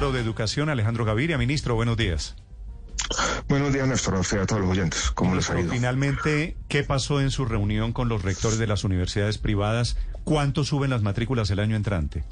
Ministro de Educación, Alejandro Gaviria. Ministro, buenos días. Buenos días, Néstor, a usted a todos los oyentes. ¿Cómo les ha ido? Finalmente, ¿qué pasó en su reunión con los rectores de las universidades privadas? ¿Cuánto suben las matrículas el año entrante?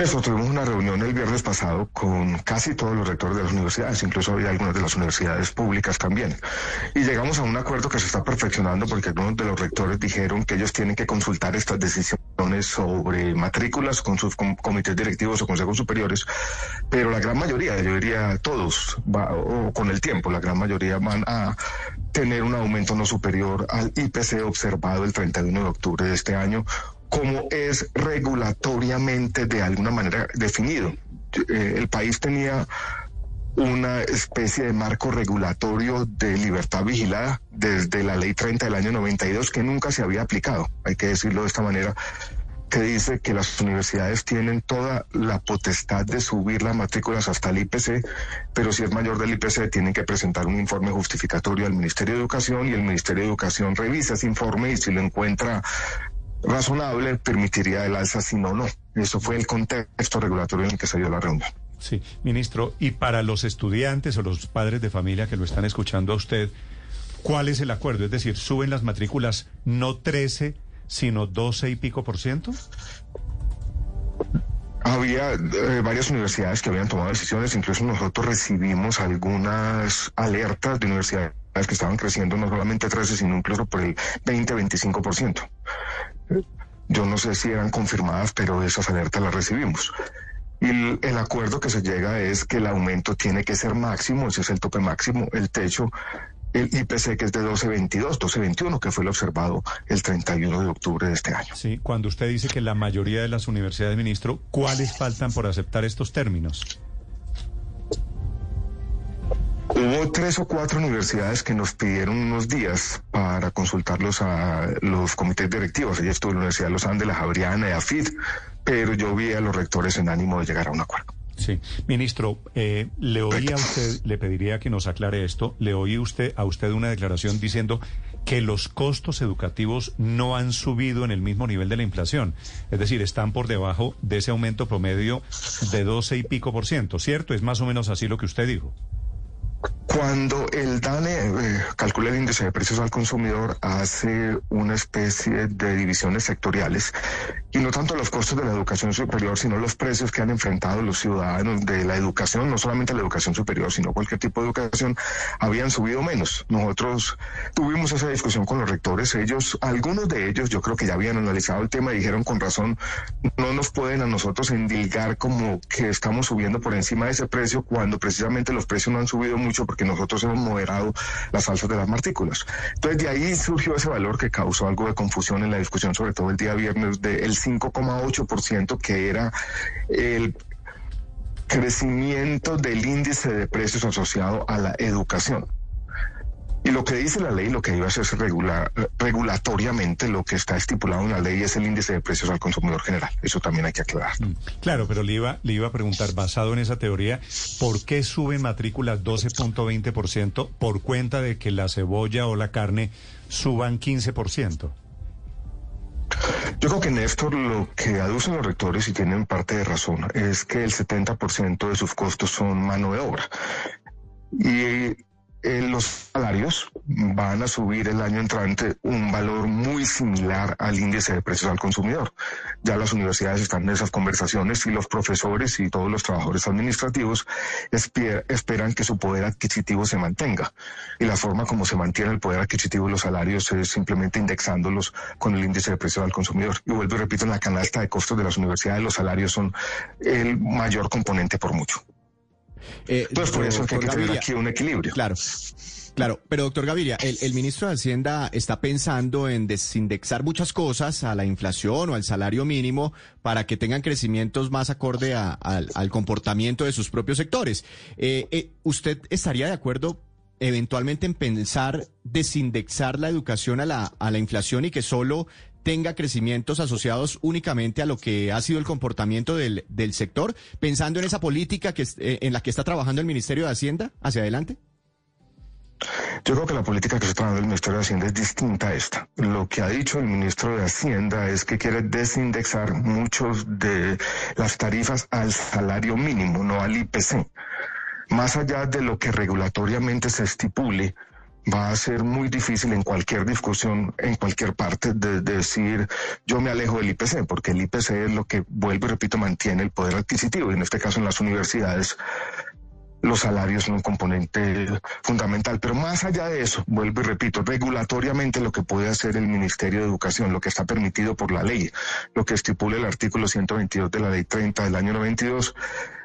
Eso, tuvimos una reunión el viernes pasado con casi todos los rectores de las universidades, incluso había algunas de las universidades públicas también. Y llegamos a un acuerdo que se está perfeccionando porque algunos de los rectores dijeron que ellos tienen que consultar estas decisiones sobre matrículas con sus comités directivos o consejos superiores, pero la gran mayoría, yo diría todos, va, o con el tiempo, la gran mayoría van a tener un aumento no superior al IPC observado el 31 de octubre de este año como es regulatoriamente de alguna manera definido. Eh, el país tenía una especie de marco regulatorio de libertad vigilada desde la ley 30 del año 92 que nunca se había aplicado, hay que decirlo de esta manera, que dice que las universidades tienen toda la potestad de subir las matrículas hasta el IPC, pero si es mayor del IPC tienen que presentar un informe justificatorio al Ministerio de Educación y el Ministerio de Educación revisa ese informe y si lo encuentra razonable permitiría el alza, si no, no. Eso fue el contexto regulatorio en el que se dio la reunión. Sí, ministro, y para los estudiantes o los padres de familia que lo están escuchando a usted, ¿cuál es el acuerdo? Es decir, ¿suben las matrículas no 13, sino 12 y pico por ciento? Había eh, varias universidades que habían tomado decisiones, incluso nosotros recibimos algunas alertas de universidades que estaban creciendo no solamente 13, sino incluso por el 20-25%. Yo no sé si eran confirmadas, pero esas alertas las recibimos. Y el, acuerdo que se llega es que el aumento tiene que ser máximo, ese es el tope máximo, el techo, el IPC que es de 12.22, 12.21, que fue el observado el 31 de octubre de este año. Sí, cuando usted dice que la mayoría de las universidades, ministro, ¿cuáles faltan por aceptar estos términos? Hubo tres o cuatro universidades que nos pidieron unos días para consultarlos a los comités directivos. Ella estuvo en la Universidad de Los Andes, la Javeriana y AFID, pero yo vi a los rectores en ánimo de llegar a un acuerdo. Sí, ministro, eh, le oí a usted, le pediría que nos aclare esto, le oí usted a usted una declaración diciendo que los costos educativos no han subido en el mismo nivel de la inflación, es decir, están por debajo de ese aumento promedio de 12 y pico por ciento, ¿cierto? Es más o menos así lo que usted dijo. Cuando el DANE eh, calcula el índice de precios al consumidor, hace una especie de divisiones sectoriales y no tanto los costos de la educación superior, sino los precios que han enfrentado los ciudadanos de la educación, no solamente la educación superior, sino cualquier tipo de educación, habían subido menos. Nosotros tuvimos esa discusión con los rectores, ellos, algunos de ellos, yo creo que ya habían analizado el tema y dijeron con razón, no nos pueden a nosotros endilgar como que estamos subiendo por encima de ese precio cuando precisamente los precios no han subido mucho porque nosotros hemos moderado las alzas de las matrículas. Entonces de ahí surgió ese valor que causó algo de confusión en la discusión, sobre todo el día viernes, del 5,8% que era el crecimiento del índice de precios asociado a la educación. Y lo que dice la ley, lo que iba a hacer es regular, regulatoriamente, lo que está estipulado en la ley es el índice de precios al consumidor general. Eso también hay que aclarar. Mm, claro, pero le iba, le iba a preguntar, basado en esa teoría, ¿por qué suben matrículas 12.20% por cuenta de que la cebolla o la carne suban 15%? Yo creo que Néstor lo que aducen los rectores y tienen parte de razón es que el 70% de sus costos son mano de obra. Y eh, los salarios van a subir el año entrante un valor muy similar al índice de precios al consumidor. Ya las universidades están en esas conversaciones y los profesores y todos los trabajadores administrativos esperan que su poder adquisitivo se mantenga. Y la forma como se mantiene el poder adquisitivo de los salarios es simplemente indexándolos con el índice de precios al consumidor. Y vuelvo y repito, en la canasta de costos de las universidades los salarios son el mayor componente por mucho. Eh, Entonces, por eso es que hay que tener aquí un equilibrio. Claro. Claro, pero doctor Gaviria, el, ministro de Hacienda está pensando en desindexar muchas cosas a la inflación o al salario mínimo para que tengan crecimientos más acorde al comportamiento de sus propios sectores. Eh, eh, ¿Usted estaría de acuerdo eventualmente en pensar desindexar la educación a la, a la inflación y que solo tenga crecimientos asociados únicamente a lo que ha sido el comportamiento del, del sector, pensando en esa política que, eh, en la que está trabajando el Ministerio de Hacienda hacia adelante? Yo creo que la política que está trabajando el Ministerio de Hacienda es distinta a esta. Lo que ha dicho el ministro de Hacienda es que quiere desindexar muchos de las tarifas al salario mínimo, no al IPC. Más allá de lo que regulatoriamente se estipule, va a ser muy difícil en cualquier discusión, en cualquier parte, de, decir yo me alejo del IPC, porque el IPC es lo que, vuelvo y repito, mantiene el poder adquisitivo. Y en este caso en las universidades los salarios son un componente fundamental. Pero más allá de eso, vuelvo y repito, regulatoriamente lo que puede hacer el Ministerio de Educación, lo que está permitido por la ley, lo que estipula el artículo 122 de la ley 30 del año 92,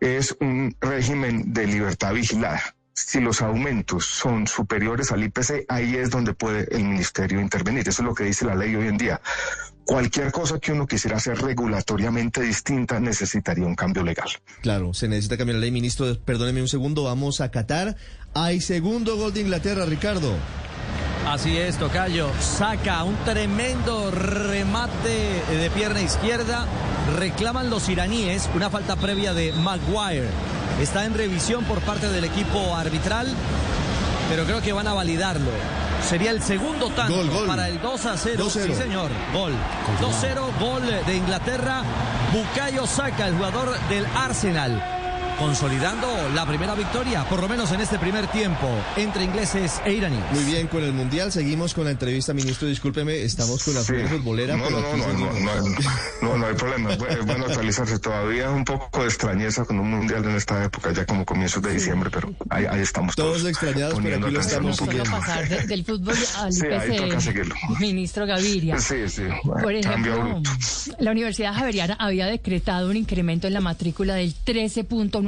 es un régimen de libertad vigilada si los aumentos son superiores al IPC, ahí es donde puede el ministerio intervenir. Eso es lo que dice la ley hoy en día. Cualquier cosa que uno quisiera hacer regulatoriamente distinta necesitaría un cambio legal. Claro, se necesita cambiar la ley. Ministro, perdóneme un segundo, vamos a Qatar. Hay segundo gol de Inglaterra, Ricardo. Así es, Tocayo. Saca un tremendo remate de pierna izquierda. Reclaman los iraníes una falta previa de Maguire. Está en revisión por parte del equipo arbitral, pero creo que van a validarlo. Sería el segundo tanto para el 2 a 0. Sí, señor. Gol. 2-0, gol de Inglaterra. Bukayo Saka, el jugador del Arsenal consolidando la primera victoria, por lo menos en este primer tiempo, entre ingleses e iraníes. Muy bien, con el Mundial seguimos con la entrevista, ministro, discúlpeme, estamos con la sí. futbolera. No, no, no, no, no, hay problema, es bueno actualizarse todavía, un poco de extrañeza con un Mundial en esta época, ya como comienzos de diciembre, pero ahí, ahí estamos. Todos, extrañados, pero aquí lo estamos siguiendo. pasar del fútbol al sí, IPC, ministro Gaviria. Sí, sí, por ejemplo, la Universidad Javeriana había decretado un incremento en la matrícula del 13.9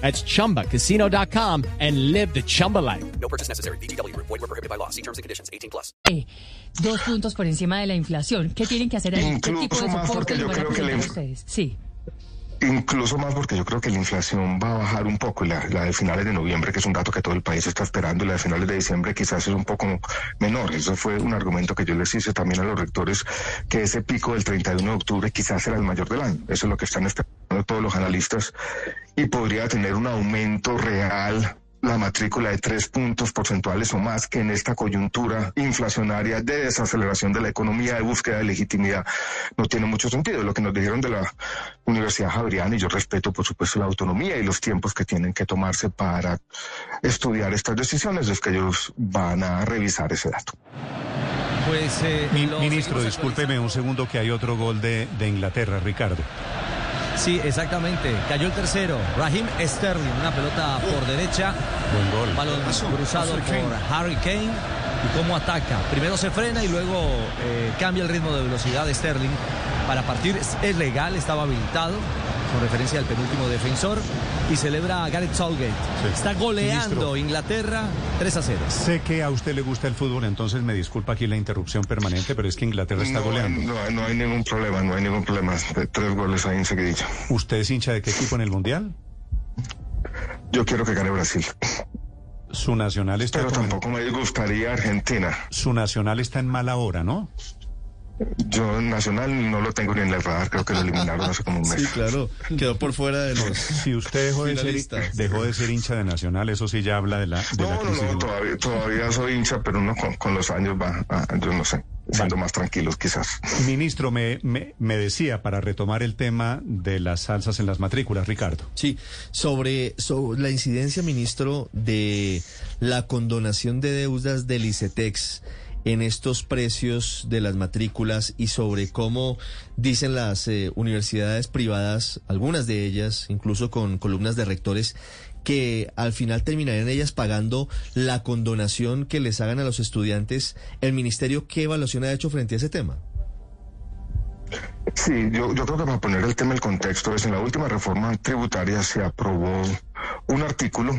That's chumbacasino.com and live the Chumba life. No purchase necessary. DTW, void, were prohibited by law. See terms and conditions 18 plus. Eh, dos puntos por encima de la inflación. ¿Qué tienen que hacer ahí? ¿Qué tipo de soporte van a ustedes? Sí. Incluso más porque yo creo que la inflación va a bajar un poco, la, la de finales de noviembre, que es un dato que todo el país está esperando, y la de finales de diciembre quizás es un poco menor. Eso fue un argumento que yo les hice también a los rectores, que ese pico del 31 de octubre quizás será el mayor del año. Eso es lo que están esperando todos los analistas y podría tener un aumento real la matrícula de tres puntos porcentuales o más que en esta coyuntura inflacionaria de desaceleración de la economía, de búsqueda de legitimidad, no tiene mucho sentido. Lo que nos dijeron de la Universidad Javeriana, y yo respeto por supuesto la autonomía y los tiempos que tienen que tomarse para estudiar estas decisiones, es que ellos van a revisar ese dato. Pues, eh, ministro, discúlpeme un segundo que hay otro gol de, de Inglaterra, Ricardo. Sí, exactamente. Cayó el tercero. Raheem Sterling, una pelota por derecha. Buen gol. Balón cruzado por Harry Kane. Y cómo ataca. Primero se frena y luego eh, cambia el ritmo de velocidad de Sterling para partir. Es legal, estaba habilitado con referencia al penúltimo defensor, y celebra a Gareth Southgate. Está goleando Inglaterra 3 a 0. Sé que a usted le gusta el fútbol, entonces me disculpa aquí la interrupción permanente, pero es que Inglaterra está goleando. No, no hay ningún problema, no hay ningún problema. Tres goles ahí enseguidilla. ¿Usted es hincha de qué equipo en el Mundial? Yo quiero que gane Brasil. Su nacional está... Pero tampoco me gustaría Argentina. Su nacional está en mala hora, ¿no? Yo Nacional no lo tengo ni en el radar, creo que lo eliminaron hace como un mes. Sí, claro, quedó por fuera de los. Si usted dejó de, ser, dejó de ser hincha de Nacional, eso sí ya habla de la. no, no, no, todavía, todavía soy hincha, pero no con, los años va, yo no sé. siendo más tranquilos quizás. Ministro, me, me, me, decía para retomar el tema de las alzas en las matrículas, Ricardo. Sí, sobre, sobre la incidencia, ministro, de la condonación de deudas del ICETEX en estos precios de las matrículas y sobre cómo dicen las eh, universidades privadas, algunas de ellas, incluso con columnas de rectores, que al final terminarían ellas pagando la condonación que les hagan a los estudiantes. ¿El ministerio qué evaluación ha hecho frente a ese tema? Sí, yo, yo creo que para poner el tema en contexto es en la última reforma tributaria se aprobó un artículo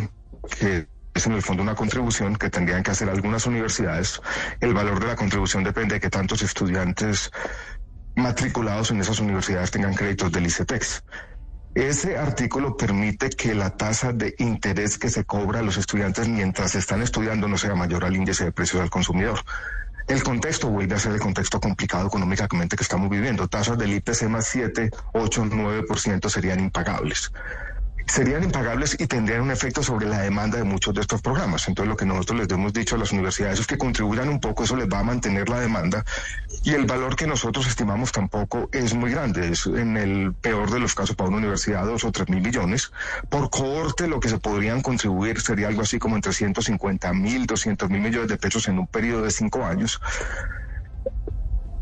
que es en el fondo una contribución que tendrían que hacer algunas universidades. El valor de la contribución depende de que tantos estudiantes matriculados en esas universidades tengan créditos del ICETEX. Ese artículo permite que la tasa de interés que se cobra a los estudiantes mientras están estudiando no sea mayor al índice de precios al consumidor. El contexto vuelve a ser el contexto complicado económicamente que estamos viviendo. Tasas del IPC más 7, 8, 9% serían impagables serían impagables y tendrían un efecto sobre la demanda de muchos de estos programas. Entonces lo que nosotros les hemos dicho a las universidades es que contribuyan un poco, eso les va a mantener la demanda y el valor que nosotros estimamos tampoco es muy grande. Es en el peor de los casos para una universidad dos o tres mil millones. Por cohorte lo que se podrían contribuir sería algo así como entre 150 mil, 200 mil millones de pesos en un periodo de cinco años.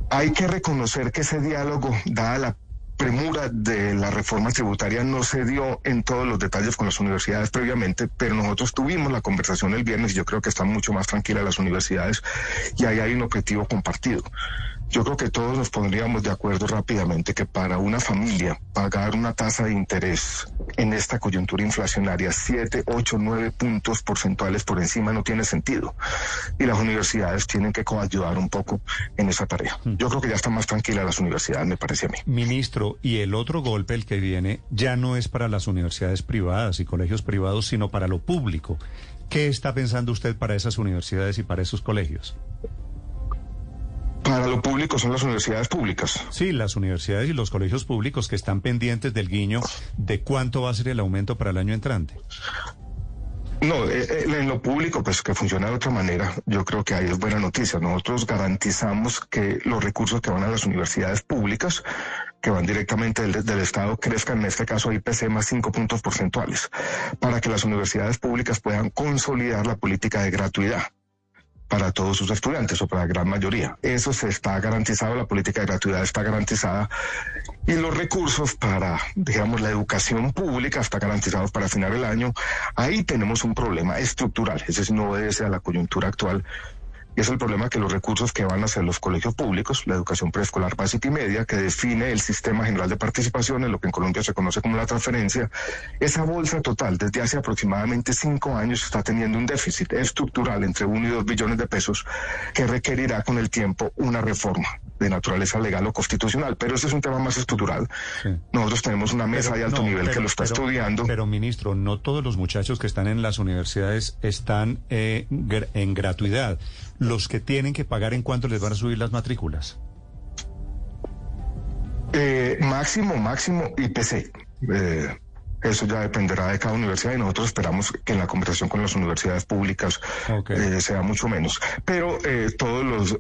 Hay que reconocer que ese diálogo, dada la premura de la reforma tributaria no se dio en todos los detalles con las universidades previamente, pero nosotros tuvimos la conversación el viernes y yo creo que están mucho más tranquilas las universidades y ahí hay un objetivo compartido. Yo creo que todos nos pondríamos de acuerdo rápidamente que para una familia pagar una tasa de interés en esta coyuntura inflacionaria 7, 8, 9 puntos porcentuales por encima no tiene sentido. Y las universidades tienen que coayudar un poco en esa tarea. Mm. Yo creo que ya están más tranquilas las universidades, me parece a mí. Ministro, y el otro golpe, el que viene, ya no es para las universidades privadas y colegios privados, sino para lo público. ¿Qué está pensando usted para esas universidades y para esos colegios? Para lo público son las universidades públicas. Sí, las universidades y los colegios públicos que están pendientes del guiño de cuánto va a ser el aumento para el año entrante. No, eh, eh, en lo público, pues que funciona de otra manera, yo creo que ahí es buena noticia. Nosotros garantizamos que los recursos que van a las universidades públicas, que van directamente del, del Estado, crezcan, en este caso IPC más cinco puntos porcentuales, para que las universidades públicas puedan consolidar la política de gratuidad para todos sus estudiantes o para la gran mayoría. Eso se está garantizado, la política de gratuidad está garantizada y los recursos para, digamos, la educación pública está garantizados para final del año. Ahí tenemos un problema estructural, ese no obedece a la coyuntura actual y es el problema que los recursos que van a ser los colegios públicos, la educación preescolar básica y media, que define el sistema general de participación, en lo que en Colombia se conoce como la transferencia, esa bolsa total desde hace aproximadamente cinco años está teniendo un déficit estructural entre uno y dos billones de pesos que requerirá con el tiempo una reforma de naturaleza legal o constitucional. Pero ese es un tema más estructural. Nosotros tenemos una mesa de alto nivel que lo está estudiando. Pero, ministro, no todos los muchachos que están en las universidades están eh, en gratuidad los que tienen que pagar en cuánto les van a subir las matrículas? Eh, máximo, máximo IPC. Eh, eso ya dependerá de cada universidad y nosotros esperamos que en la conversación con las universidades públicas eh, sea mucho menos. Pero todos los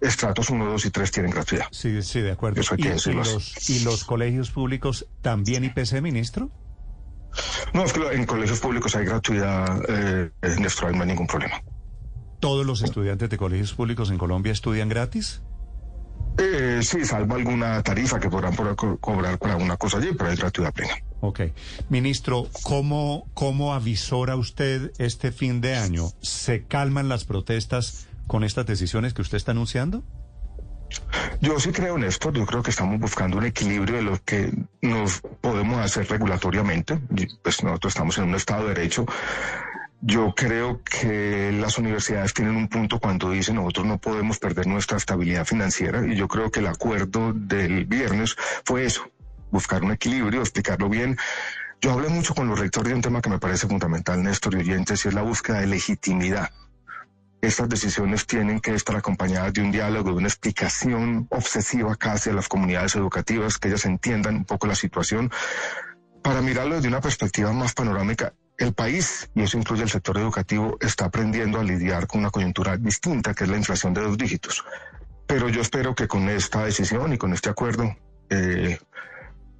estratos 1, 2 y 3 tienen gratuidad. Sí, sí, de acuerdo. ¿Y, los, ¿Y los colegios públicos también IPC, ministro? No, es que en colegios públicos hay gratuidad, en nuestro no hay ningún problema. ¿Todos los estudiantes de colegios públicos en Colombia estudian gratis? Eh, sí, salvo alguna tarifa que podrán cobrar para alguna cosa allí, pero es gratuidad plena. Ok. Ministro, ¿cómo, ¿cómo avisora usted este fin de año? ¿Se calman las protestas con estas decisiones que usted está anunciando? Yo sí creo en esto, yo creo que estamos buscando un equilibrio de lo que nos podemos hacer regulatoriamente. Pues nosotros estamos en un Estado de Derecho, yo creo que las universidades tienen un punto cuando dicen nosotros no podemos perder nuestra estabilidad financiera y yo creo que el acuerdo del viernes fue eso, buscar un equilibrio, explicarlo bien. Yo hablé mucho con los rectores de un tema que me parece fundamental, Néstor y oyentes, y es la búsqueda de legitimidad. Estas decisiones tienen que estar acompañadas de un diálogo, de una explicación obsesiva casi a las comunidades educativas, que ellas entiendan un poco la situación, para mirarlo desde una perspectiva más panorámica el país, y eso incluye el sector educativo, está aprendiendo a lidiar con una coyuntura distinta, que es la inflación de dos dígitos pero yo espero que con esta decisión y con este acuerdo eh,